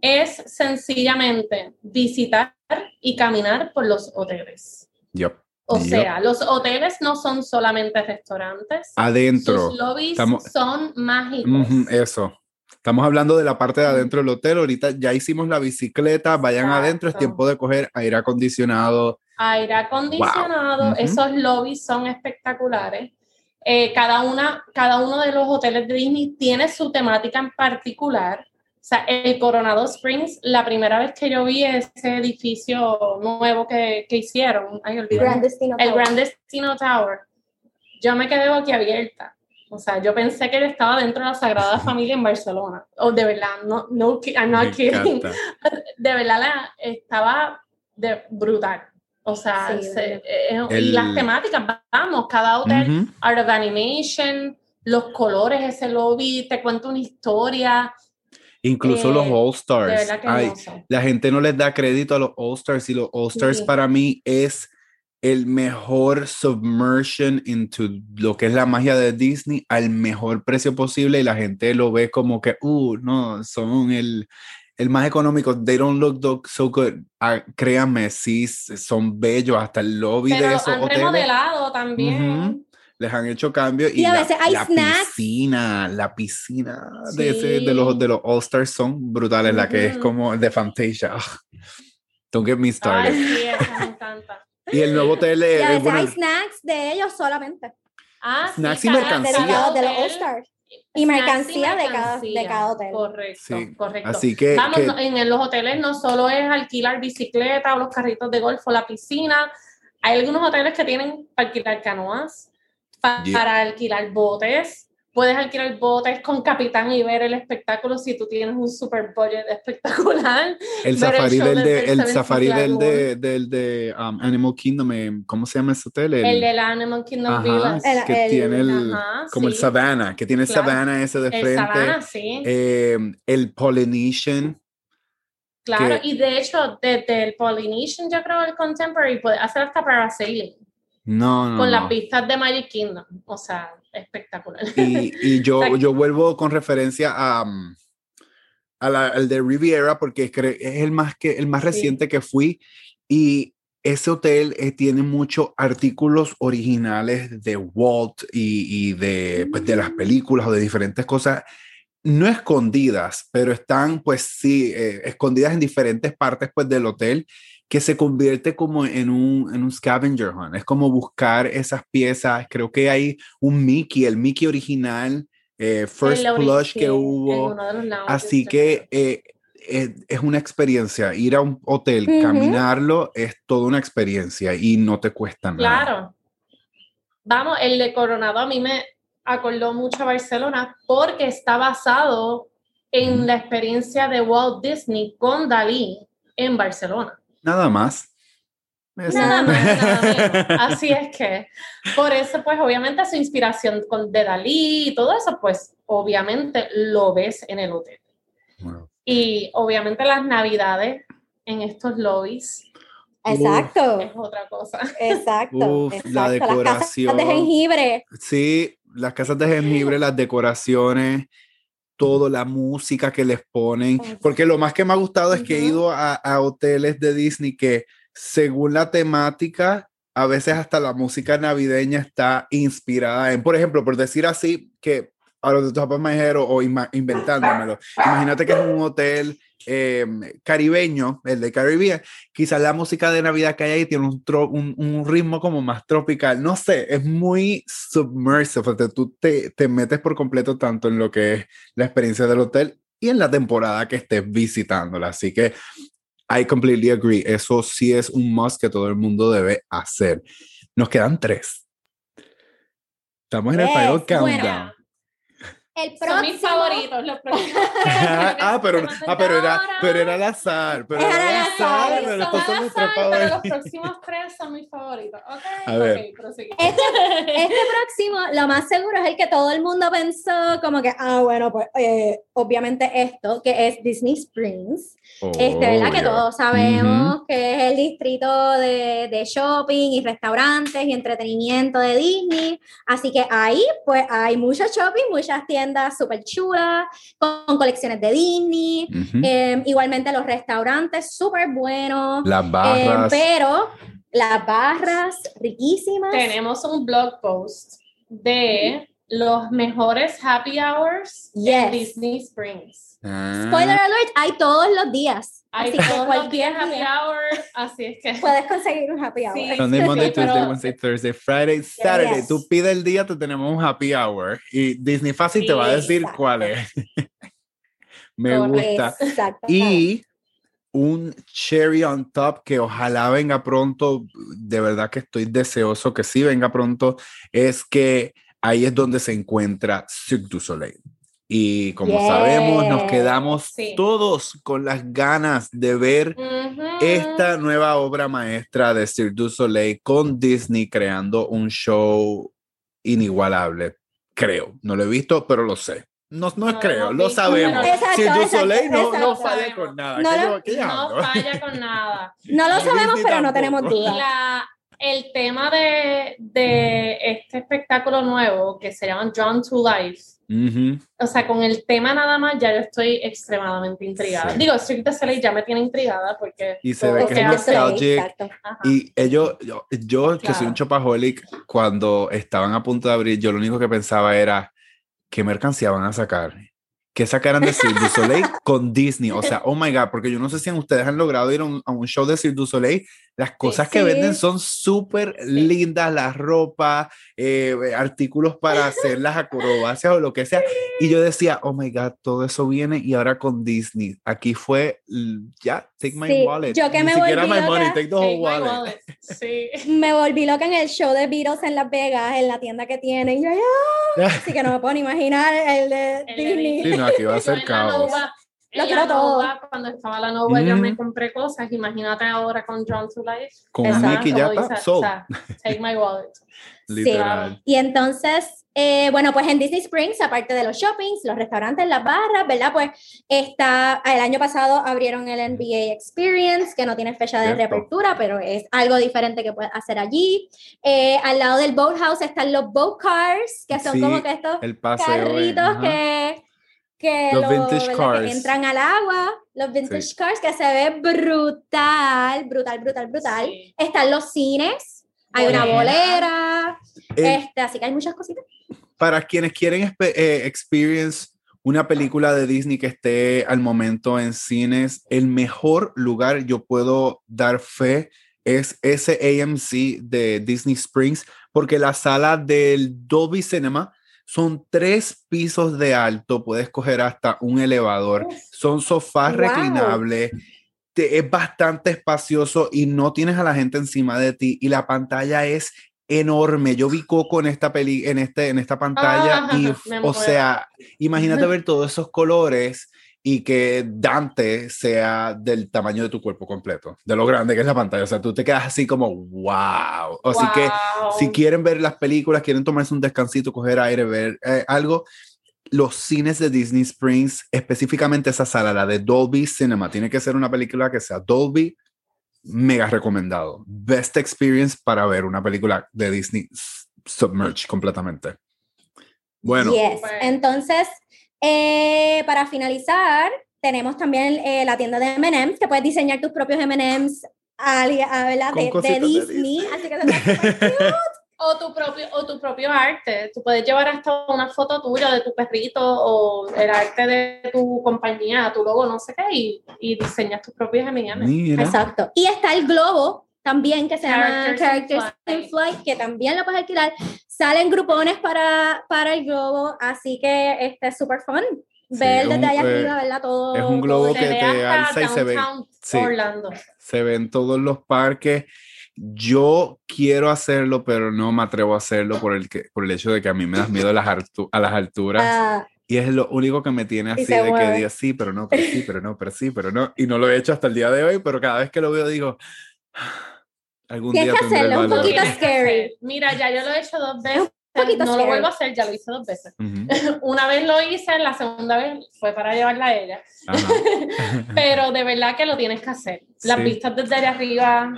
es sencillamente visitar y caminar por los hoteles. Yep. O sea, los hoteles no son solamente restaurantes. Adentro. Sus lobbies son mágicos. eso. Estamos hablando de la parte de adentro del hotel. Ahorita ya hicimos la bicicleta, vayan adentro, es tiempo de coger aire acondicionado. Aire acondicionado, esos lobbies son espectaculares. Eh, cada, una, cada uno de los hoteles de Disney tiene su temática en particular. O sea, el Coronado Springs, la primera vez que yo vi ese edificio nuevo que, que hicieron, ay, olvidé, el Grand Destino Tower, yo me quedé boquiabierta. O sea, yo pensé que él estaba dentro de la Sagrada Familia en Barcelona. O de verdad, no, no, I'm not kidding. De verdad, la, estaba de, brutal. O sea, eh, y las temáticas, vamos, cada hotel, Art of Animation, los colores, ese lobby, te cuento una historia. Incluso los eh, All Stars. la gente no les da crédito a los All Stars y los All Stars para mí es el mejor submersion into lo que es la magia de Disney al mejor precio posible y la gente lo ve como que, uh, no, son el, el más económico. They don't look so good. Ah, créanme, sí, son bellos hasta el lobby de esos han remodelado también. Les han hecho cambios y, a veces hay la piscina, la piscina de, ese, de los de los All Stars son brutales, la que es como de Fantasia. Don't get me started. Ay, sí, esa me encanta. Y el nuevo hotel y a veces hay snacks de ellos solamente. Ah, snacks sí, y mercancía. De, los All Stars. Y mercancía, de, cada, de cada hotel. Correcto, correcto. Así que, Vamos, en los hoteles no solo es alquilar bicicleta o los carritos de golf o la piscina. Hay algunos hoteles que tienen para alquilar canoas, para alquilar botes, puedes alquilar botes con capitán y ver el espectáculo si tú tienes un super budget espectacular. El safari del, de, el safari del de, del de um, Animal Kingdom, eh, ¿cómo se llama ese hotel? El, el la Animal Kingdom Village. que tiene el, como el Savannah, que tiene el Savannah ese de frente. El Savannah, sí. Eh, el Polynesian. Claro, y de hecho, desde el Polynesian, yo creo el Contemporary puede hacer hasta parasailing. No, no. Con las pistas de Magic Kingdom. O sea, espectacular. Y, y yo, yo vuelvo con referencia a, mm, a la, al de Riviera porque es, el más, que, el más reciente que fui y ese hotel eh, tiene muchos artículos originales de Walt y, y de, pues, de las mm. películas o de diferentes cosas no escondidas, pero están pues sí, eh, escondidas en diferentes partes pues del hotel que se convierte como en un, en un scavenger hunt. Es como buscar esas piezas. Creo que hay un Mickey, el Mickey original, eh, First Plush que hubo. Así que eh, es, una experiencia. Ir a un hotel, caminarlo, es toda una experiencia y no te cuesta nada. Claro. Vamos, el de Coronado a mí me acordó mucho a Barcelona porque está basado en la experiencia de Walt Disney con Dalí en Barcelona. Nada más. Nada más, Así es que, por eso, pues obviamente su inspiración con, de Dalí y todo eso, pues obviamente lo ves en el hotel. Y obviamente las navidades en estos lobbies. Exacto. Es otra cosa. Exacto. La decoración. Las casas de jengibre. Sí, las casas de jengibre, las decoraciones todo, la música que les ponen, porque lo más que me ha gustado es que he ido a, hoteles de Disney que según la temática, a veces hasta la música navideña está inspirada en, por ejemplo, por decir así, que a los de tus papás me dijeron, o inventándomelo, imagínate que es un hotel eh, caribeño, el de Caribbean, quizás la música de Navidad que hay ahí tiene un, un, ritmo como más tropical, no sé, es muy submersive, tú te, te, metes por completo tanto en lo que es la experiencia del hotel y en la temporada que estés visitándola, así que I completely agree, eso sí es un must que todo el mundo debe hacer. Nos quedan tres. Estamos en el final countdown. El Son mis próximo. favoritos, los próximos ah, pero, ah, pero era, pero era al azar. Pero Era era al azar, azar. Pero son azar, pero los próximos tres son mis favoritos. Ok, A ver. ok, prosigue. Este, este próximo, lo más seguro es el que todo el mundo pensó, como que, ah, bueno, pues eh, obviamente esto, que es Disney Springs. Este, ¿verdad? Que Obvio. todos sabemos que es el distrito de, de shopping y restaurantes y entretenimiento de Disney. Así que ahí, pues, hay mucho shopping, muchas tiendas súper chulas, con, colecciones de Disney. Eh, igualmente los restaurantes súper buenos. Las Eh, barras. pero las barras riquísimas. Tenemos un blog post de los mejores happy hours en Yes. Disney Springs. Ah, Spoiler alert, hay todos los días. Hay así que cualquier días happy día hours, así es que puedes conseguir un happy hour. Sí. Sunday, Monday, Sí, pero- Tuesday, Wednesday, Thursday, Friday, Saturday. Yes. Tú pides el día, te tenemos un happy hour. Y Disney Fácil te va a decir Exacto. cuál es. Me Correcto. gusta. Exacto. Y un cherry on top que ojalá venga pronto, de verdad que estoy deseoso que sí venga pronto, es que ahí es donde se encuentra Cirque du Soleil. Y como Yes. sabemos, nos quedamos Sí. todos con las ganas de ver Ujú. esta nueva obra maestra de Cirque du Soleil con Disney creando un show inigualable. Creo, no lo he visto, pero lo sé. No, no, No creo, lo visto, sabemos. pero- Exacto, Cirque du exacto, Soleil no, no exacto. falla con nada. No ¿Qué lo- qué no falla con nada. no lo Disney sabemos, pero no tampoco. tenemos duda. La, el tema de, de este espectáculo nuevo que se llama Drawn to Life, Ujú. o sea, con el tema nada más ya yo estoy extremadamente intrigada. Sí. Digo, Cirque du Soleil ya me tiene intrigada porque Y se ve que es nostalgic. Y ellos, yo, yo que soy Claro. un chopaholic, cuando estaban a punto de abrir, yo lo único que pensaba era, ¿qué mercancía van a sacar? ¿Qué sacaran de Cirque du Soleil con Disney? O sea, oh my God, porque yo no sé si ustedes han logrado ir a un, a un show de Cirque du Soleil. Las cosas que Sí. venden son súper lindas, la ropa, eh, artículos para hacer las acrobacias o lo que sea. Y yo decía, oh my God, todo eso viene y ahora con Disney. Aquí fue, ya, take my Sí, wallet. yo que Ni me siquiera volví my money, take the whole Take my wallet. wallet. Sí. Me volví loca en el show de Beatles en Las Vegas, en la tienda que tienen. Y yo, ¡ah! Así que no me puedo ni imaginar el de El de Disney. Sí, no, aquí va a Yo ser caos. Lo quiero todo. Nova, cuando estaba la Nova, yo Mm. me compré cosas. Imagínate ahora con Drawn to Life. Con Exacto. Mickey ya está, sold. o sea, take my wallet. Literal. Y entonces, eh, bueno, pues en Disney Springs, aparte de los shoppings, los restaurantes, las barras, ¿verdad? Pues está, el año pasado abrieron el NBA Experience, que no tiene fecha de Cierto. reapertura, pero es algo diferente que puedes hacer allí. Eh, al lado del Boathouse están los boat cars, que son Sí, como que estos El paseo. eh, carritos ajá. que, que, Los lo- vintage cars. que entran al agua, los vintage Sí. cars, que se ve brutal, brutal, brutal, brutal. Sí. Están los cines, hay una Bolera. El- este, así que hay muchas cositas. para quienes quieren eh, experience una película de Disney que esté al momento en cines, el mejor lugar yo puedo dar fe es ese AMC de Disney Springs, porque la sala del Dolby Cinema son tres pisos de alto, puedes coger hasta un elevador, son sofás Wow. reclinables, te- es bastante espacioso y no tienes a la gente encima de ti y la pantalla es enorme. Yo vi Coco en esta peli, en este, en esta pantalla Ah, y, o sea, imagínate ver todos esos colores y que Dante sea del tamaño de tu cuerpo completo, de lo grande que es la pantalla. O sea, tú te quedas así como, wow. Así que Wow. si quieren ver las películas, quieren tomarse un descansito, coger aire, ver eh, algo, los cines de Disney Springs, específicamente esa sala, la de Dolby Cinema, tiene que ser una película que sea Dolby, mega recomendado. Best experience para ver una película de Disney submerged completamente. Bueno, Yes. Bueno. Entonces, eh, para finalizar, tenemos también eh, la tienda de M&M's, que puedes diseñar tus propios M&M's a- de, de Disney, así que cute. O tu, propio, o tu propio arte. Tú puedes llevar hasta una foto tuya de tu perrito o el arte de tu compañía, tu logo, no sé qué, y, y diseñas tus propios M&M's. Exacto. Y está el globo también que se llama Characters Characters in in Flight, que también lo puedes alquilar. Salen grupones para, para el globo, así que este es súper fun. Sí, Ver es desde allá eh, arriba, ¿verdad? Todo. es un globo que te alza y se ve- sí. Orlando. Se ven todos los parques. Yo quiero hacerlo, pero no me atrevo a hacerlo por el, que, por el hecho de que a mí me das miedo a las, altu- a las alturas. Ah, Y es lo único que me tiene así de que digo sí, pero no, pero sí, pero no, pero sí, pero no. Y no lo he hecho hasta el día de hoy, pero cada vez que lo veo digo, algún Tienes día el hacerlo un poquito scary. Mira, ya yo lo he hecho dos veces. poquito No lo vuelvo a hacer, ya lo hice dos veces. Una vez lo hice, la segunda vez fue para llevarla a ella. Pero de verdad que lo tienes que hacer. Las Sí. vistas desde allá arriba,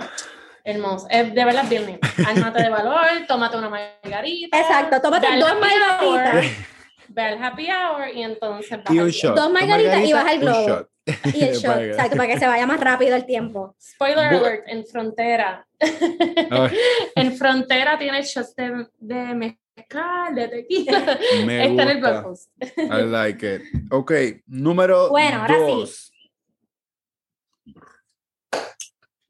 hermoso. Es de verdad bien lindo. Ármate de valor, tómate una margarita. Exacto, tómate dos margaritas. Ve al happy hour y entonces vas Y un shot. Dos margaritas y vas al un globo. Y el shot, Para que- exacto, para que se vaya más rápido el tiempo. Spoiler Bu- alert, en frontera. En frontera tiene shots de, de mezcal, de tequila. me Está en el blog post. I like it. Ok, número Bueno, ahora sí. dos.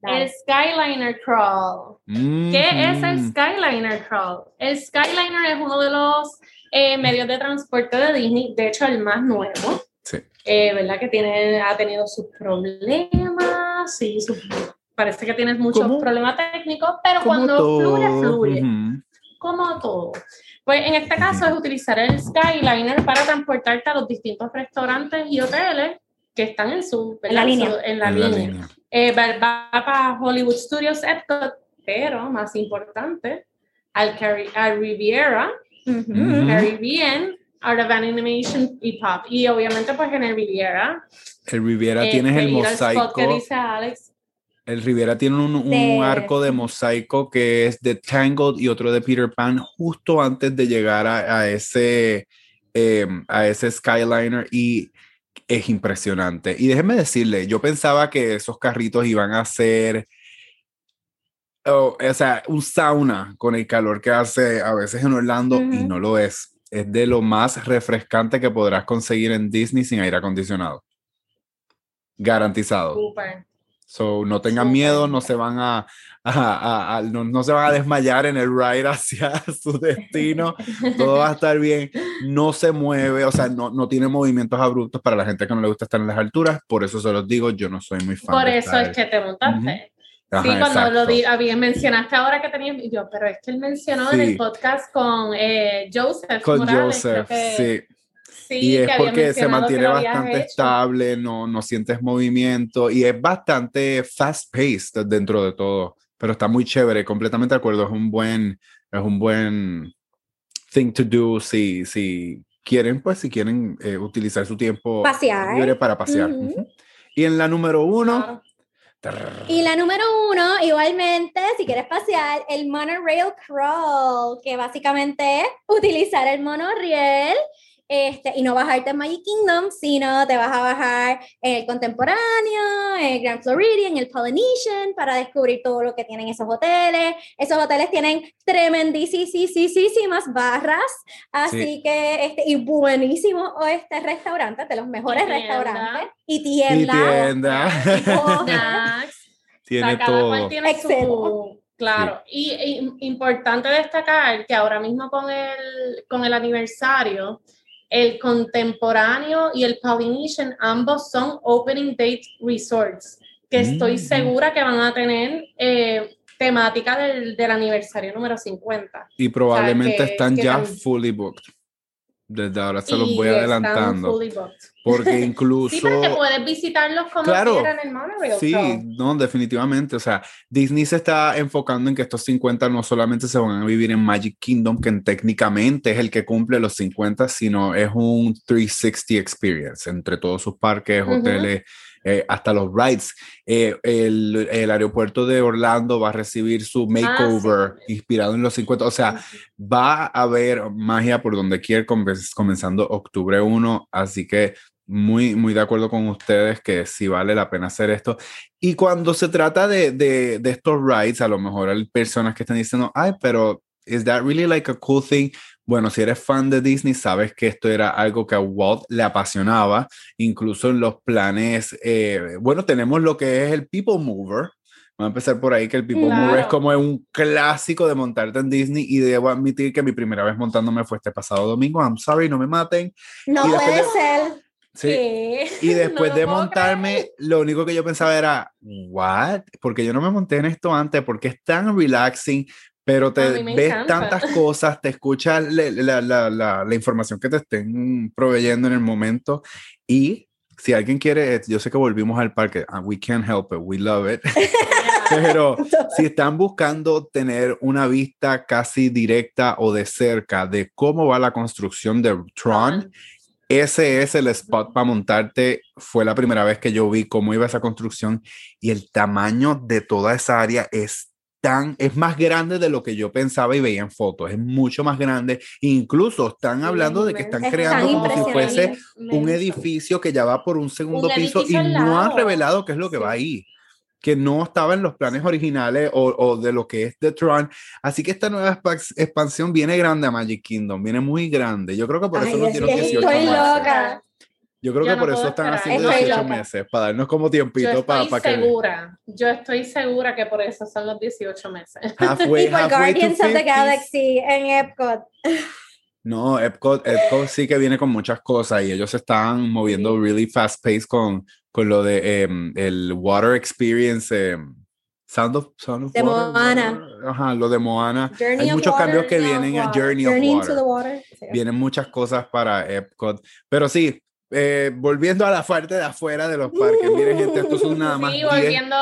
El Skyliner Crawl. ¿Qué es el Mhm. Skyliner Crawl? El Skyliner es uno de los eh, medios de transporte de Disney, de hecho el más nuevo, Sí. eh, ¿verdad? Que tiene, ha tenido sus problemas, sí, sus- parece que tienes muchos Como- problemas técnicos, pero cuando todo. fluye, fluye, Ujú. como todo. Pues en este caso es utilizar el Skyliner para transportarte a los distintos restaurantes y hoteles que están en su En la línea. En la En la línea. línea. Eh, va, va para Hollywood Studios Epcot, pero más importante, al, Cari- al Riviera, Ujú. Ujú. Caribbean, Art of Animation y Pop. Y obviamente, pues en el Riviera. El Riviera eh, tienes el spot mosaico. que dice Alex. El Riviera tiene un, un De- arco de mosaico que es de Tangled y otro de Peter Pan justo antes de llegar a, a ese, eh, a ese Skyliner y es impresionante. Y déjeme decirle, yo pensaba que esos carritos iban a ser, oh, o sea, un sauna con el calor que hace a veces en Orlando y Ujú. no lo es. Es de lo más refrescante que podrás conseguir en Disney sin aire acondicionado. Garantizado. Super. So, no tengan miedo, no se van a, a- a- a- no, no se van a desmayar en el ride hacia su destino. Todo va a estar bien. No se mueve, o sea, no, no tiene movimientos abruptos para la gente que no le gusta estar en las alturas. Por eso se los digo, yo no soy muy fan. Por de eso estar- es que te montaste. Ajá, sí, cuando lo exacto. di, había, mencionaste ahora que tenías, yo, pero es que él mencionó en Sí. el podcast con eh, Joseph. Con Morales, Joseph, que- sí. sí, y es porque se mantiene lo bastante estable, no, no sientes movimiento y es bastante fast-paced dentro de todo, pero está muy chévere, completamente de acuerdo, es un buen, es un buen thing to do si, si quieren, pues si quieren eh, utilizar su tiempo Pasear. libre para pasear. Ujú. Ujú. Y en la número uno, Claro. Y la número uno, igualmente, si quieres pasear, el Monorail Crawl, que básicamente es utilizar el monorriel este, y no bajarte en Magic Kingdom, sino te vas a bajar en el Contemporáneo, en el Grand Floridian, el Polynesian, para descubrir todo lo que tienen esos hoteles. Esos hoteles tienen tremendísimas barras, así Sí. que, este, y buenísimos este restaurantes, de los mejores tienda. restaurantes, y y tienda. tienda, y. Snacks. tiene O sea, cual todo. tiene Excel. su- Claro, y, y importante destacar que ahora mismo con el, con el aniversario, el contemporáneo y el Polynesian ambos son opening date resorts, que estoy Mm. segura que van a tener eh, temática del, del aniversario número 50. Y probablemente que- están que ya tan- fully booked. Desde ahora se los voy adelantando. Porque incluso... Sí, porque puedes visitarlos como Claro. quieran en el monorail. Sí, so. no, definitivamente. O sea, Disney se está enfocando en que estos 50 no solamente se van a vivir en Magic Kingdom, que técnicamente es el que cumple los 50, sino es un 360 experience entre todos sus parques, hoteles, eh, hasta los rides. Eh, el, el aeropuerto de Orlando va a recibir su makeover inspirado en los 50. O sea, va a haber magia por donde quiera, comenzando comenzando octubre 1, así que muy, muy de acuerdo con ustedes que sí vale la pena hacer esto. Y cuando se trata de, de, de estos rides, a lo mejor hay personas que están diciendo, ay, pero ¿is that really like a cool thing? Bueno, si eres fan de Disney, sabes que esto era algo que a Walt le apasionaba, incluso en los planes, eh, bueno, tenemos lo que es el People Mover, Vamos a empezar por ahí, que el People Mover es como un clásico de montarte en Disney y debo admitir que mi primera vez montándome fue este pasado domingo. I'm sorry, no me maten. No puede de- ser. Sí. ¿Qué? Y después No de montarme, lo único que yo pensaba era, ¿what? Porque yo no me monté en esto antes, porque es tan relaxing, pero te ves encanta. tantas cosas, te escuchas la, la- la- la información que te estén proveyendo en el momento y si alguien quiere, yo sé que volvimos al parque, ah, we can't help it, we love it, pero si están buscando tener una vista casi directa o de cerca de cómo va la construcción de Tron, ese es el spot para montarte. Fue la primera vez que yo vi cómo iba esa construcción y el tamaño de toda esa área es tan, es más grande de lo que yo pensaba y veía en fotos. Es mucho más grande. Incluso están hablando de que están Es creando como si fuese un edificio que ya va por un segundo Un piso y no han lado. revelado qué es lo que Sí. va ahí que no estaba en los planes originales o, o de lo que es The Tron. Así que esta nueva expa- expansión viene grande a Magic Kingdom, viene muy grande. Yo creo que por eso Ay, dieron que 18 estoy loca. Yo creo Yo que no por eso están haciendo Estoy 18 loca. meses, para darnos como Yo tiempito para, estoy para que... segura, yo estoy segura que por eso son los 18 meses. Halfway, Y por Guardians of the 50s. Galaxy en Epcot. No, Epcot, Epcot sí que viene con muchas cosas y ellos están moviendo really fast pace con, con lo de em, el Water Experience. em, Sound of, Sound of De Water, Moana. Water, Ajá, lo de Moana. Journey Hay muchos Water, cambios que Journey of vienen a Water. Journey of Journey Water. into the Water. Sí. Vienen muchas cosas para Epcot. Pero sí, eh, volviendo a la parte de afuera de los parques. Miren, gente, estos son nada más Sí, 10. volviendo,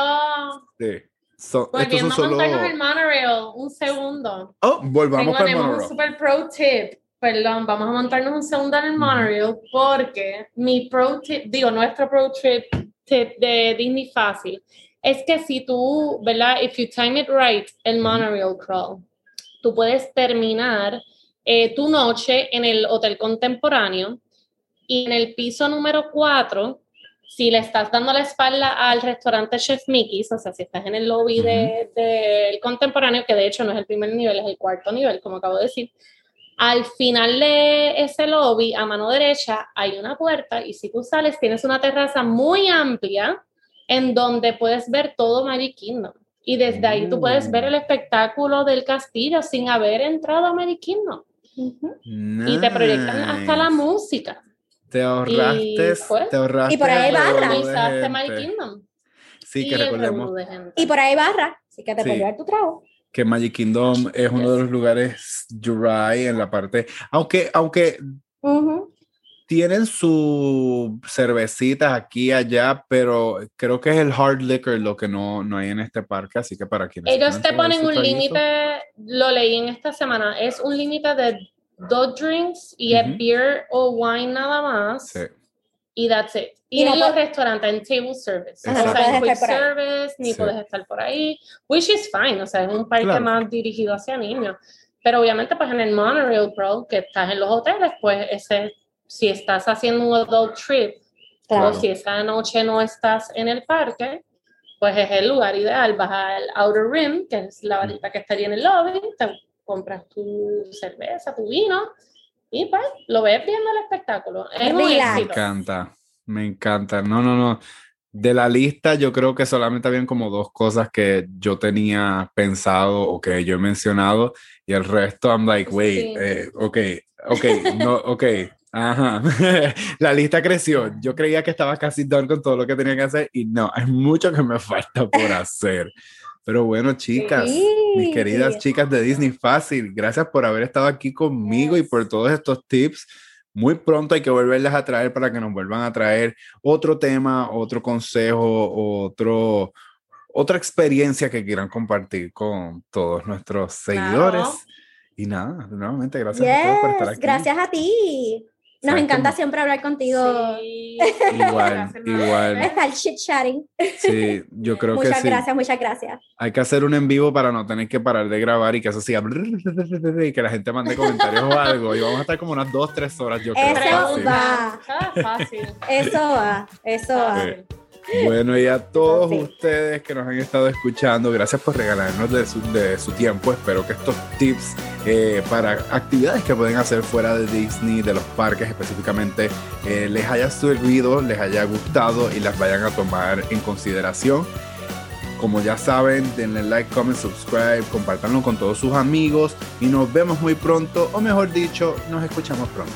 sí. Son- estos volviendo son a solo. el monorail, un segundo. Oh, volvamos con el Tenemos un monorail. super pro tip. Perdón, vamos a montarnos un segundo en el monorail porque mi pro tip, digo, nuestro pro tip, tip de Disney Fácil es que si tú, ¿verdad? If you time it right, el monorail crawl, tú puedes terminar eh, tu noche en el hotel contemporáneo y en el piso número 4, si le estás dando la espalda al restaurante Chef Mickey's, o sea, si estás en el lobby de- del contemporáneo, que de hecho no es el primer nivel, es el cuarto nivel, como acabo de decir, al final de ese lobby, a mano derecha, hay una puerta y si tú sales, tienes una terraza muy amplia en donde puedes ver todo Magic Kingdom. Y desde ahí tú puedes ver el espectáculo del castillo sin haber entrado a Magic Kingdom. Ujú. Y te proyectan hasta la Nice. música. Te ahorraste, pues, te ahorraste. y por ahí barra. Magic. Kingdom. Sí, y que recordemos. Y por ahí barra. Así que te Sí. puedes llevar tu trago. que Magic Kingdom es uno de los lugares dry en la parte, aunque, aunque Ujú. tienen su cervecitas aquí y allá, pero creo que es el hard liquor lo que no, no hay en este parque, así que para quienes Ellos te ponen un límite, lo leí en esta semana, es un límite de dos drinks y Ujú. es beer o wine nada más. Sí, Y that's it. Y, Y no en los restaurantes, en table service. Ajá, o no sea, en puedes quick service, ni Sí. puedes estar por ahí. Which is fine, o sea, es un parque Claro. más dirigido hacia niños. Pero obviamente, pues en el Monorail Pro, que estás en los hoteles, pues ese, si estás haciendo un adult trip, Claro. o si esa noche no estás en el parque, pues es el lugar ideal. Vas al Outer Rim, que es la varita que está allí en el lobby, te compras tu cerveza, tu vino, y pues lo ves viendo el espectáculo. Es un me encanta, me encanta, no, no, no, de la lista yo creo que solamente habían como dos cosas que yo tenía pensado o que yo he mencionado y el resto I'm like, wait, Sí. eh, ok, ok, no, ok, ajá, la lista creció, yo creía que estaba casi done con todo lo que tenía que hacer y no, hay mucho que me falta por hacer, pero bueno chicas, mis queridas chicas de Disney Fácil, gracias por haber estado aquí conmigo y Yes. por todos estos tips. Muy pronto hay que volverlas a traer para que nos vuelvan a traer otro tema, otro consejo, otro, otra experiencia que quieran compartir con todos nuestros seguidores. Claro. Y nada, nuevamente gracias a todos por estar Yes, aquí. gracias a ti. Nos encanta siempre hablar contigo. Sí. Igual, Gracias, igual. Estar chit chatting. Sí, yo creo que Muchas sí. gracias, muchas gracias. Hay que hacer un en vivo para no tener que parar de grabar y que eso siga y que la gente mande comentarios o algo. Y vamos a estar como unas dos, tres horas, yo creo. Eso fácil. va. Ah, fácil. Eso va, eso va. Bueno, y a todos Sí. ustedes que nos han estado escuchando, gracias por regalarnos de su, de su tiempo. Espero que estos tips eh, para actividades que pueden hacer fuera de Disney, de los parques específicamente, eh, les haya servido, les haya gustado y las vayan a tomar en consideración. Como ya saben, denle like, comment, subscribe, compártanlo con todos sus amigos y nos vemos muy pronto, o mejor dicho, nos escuchamos pronto.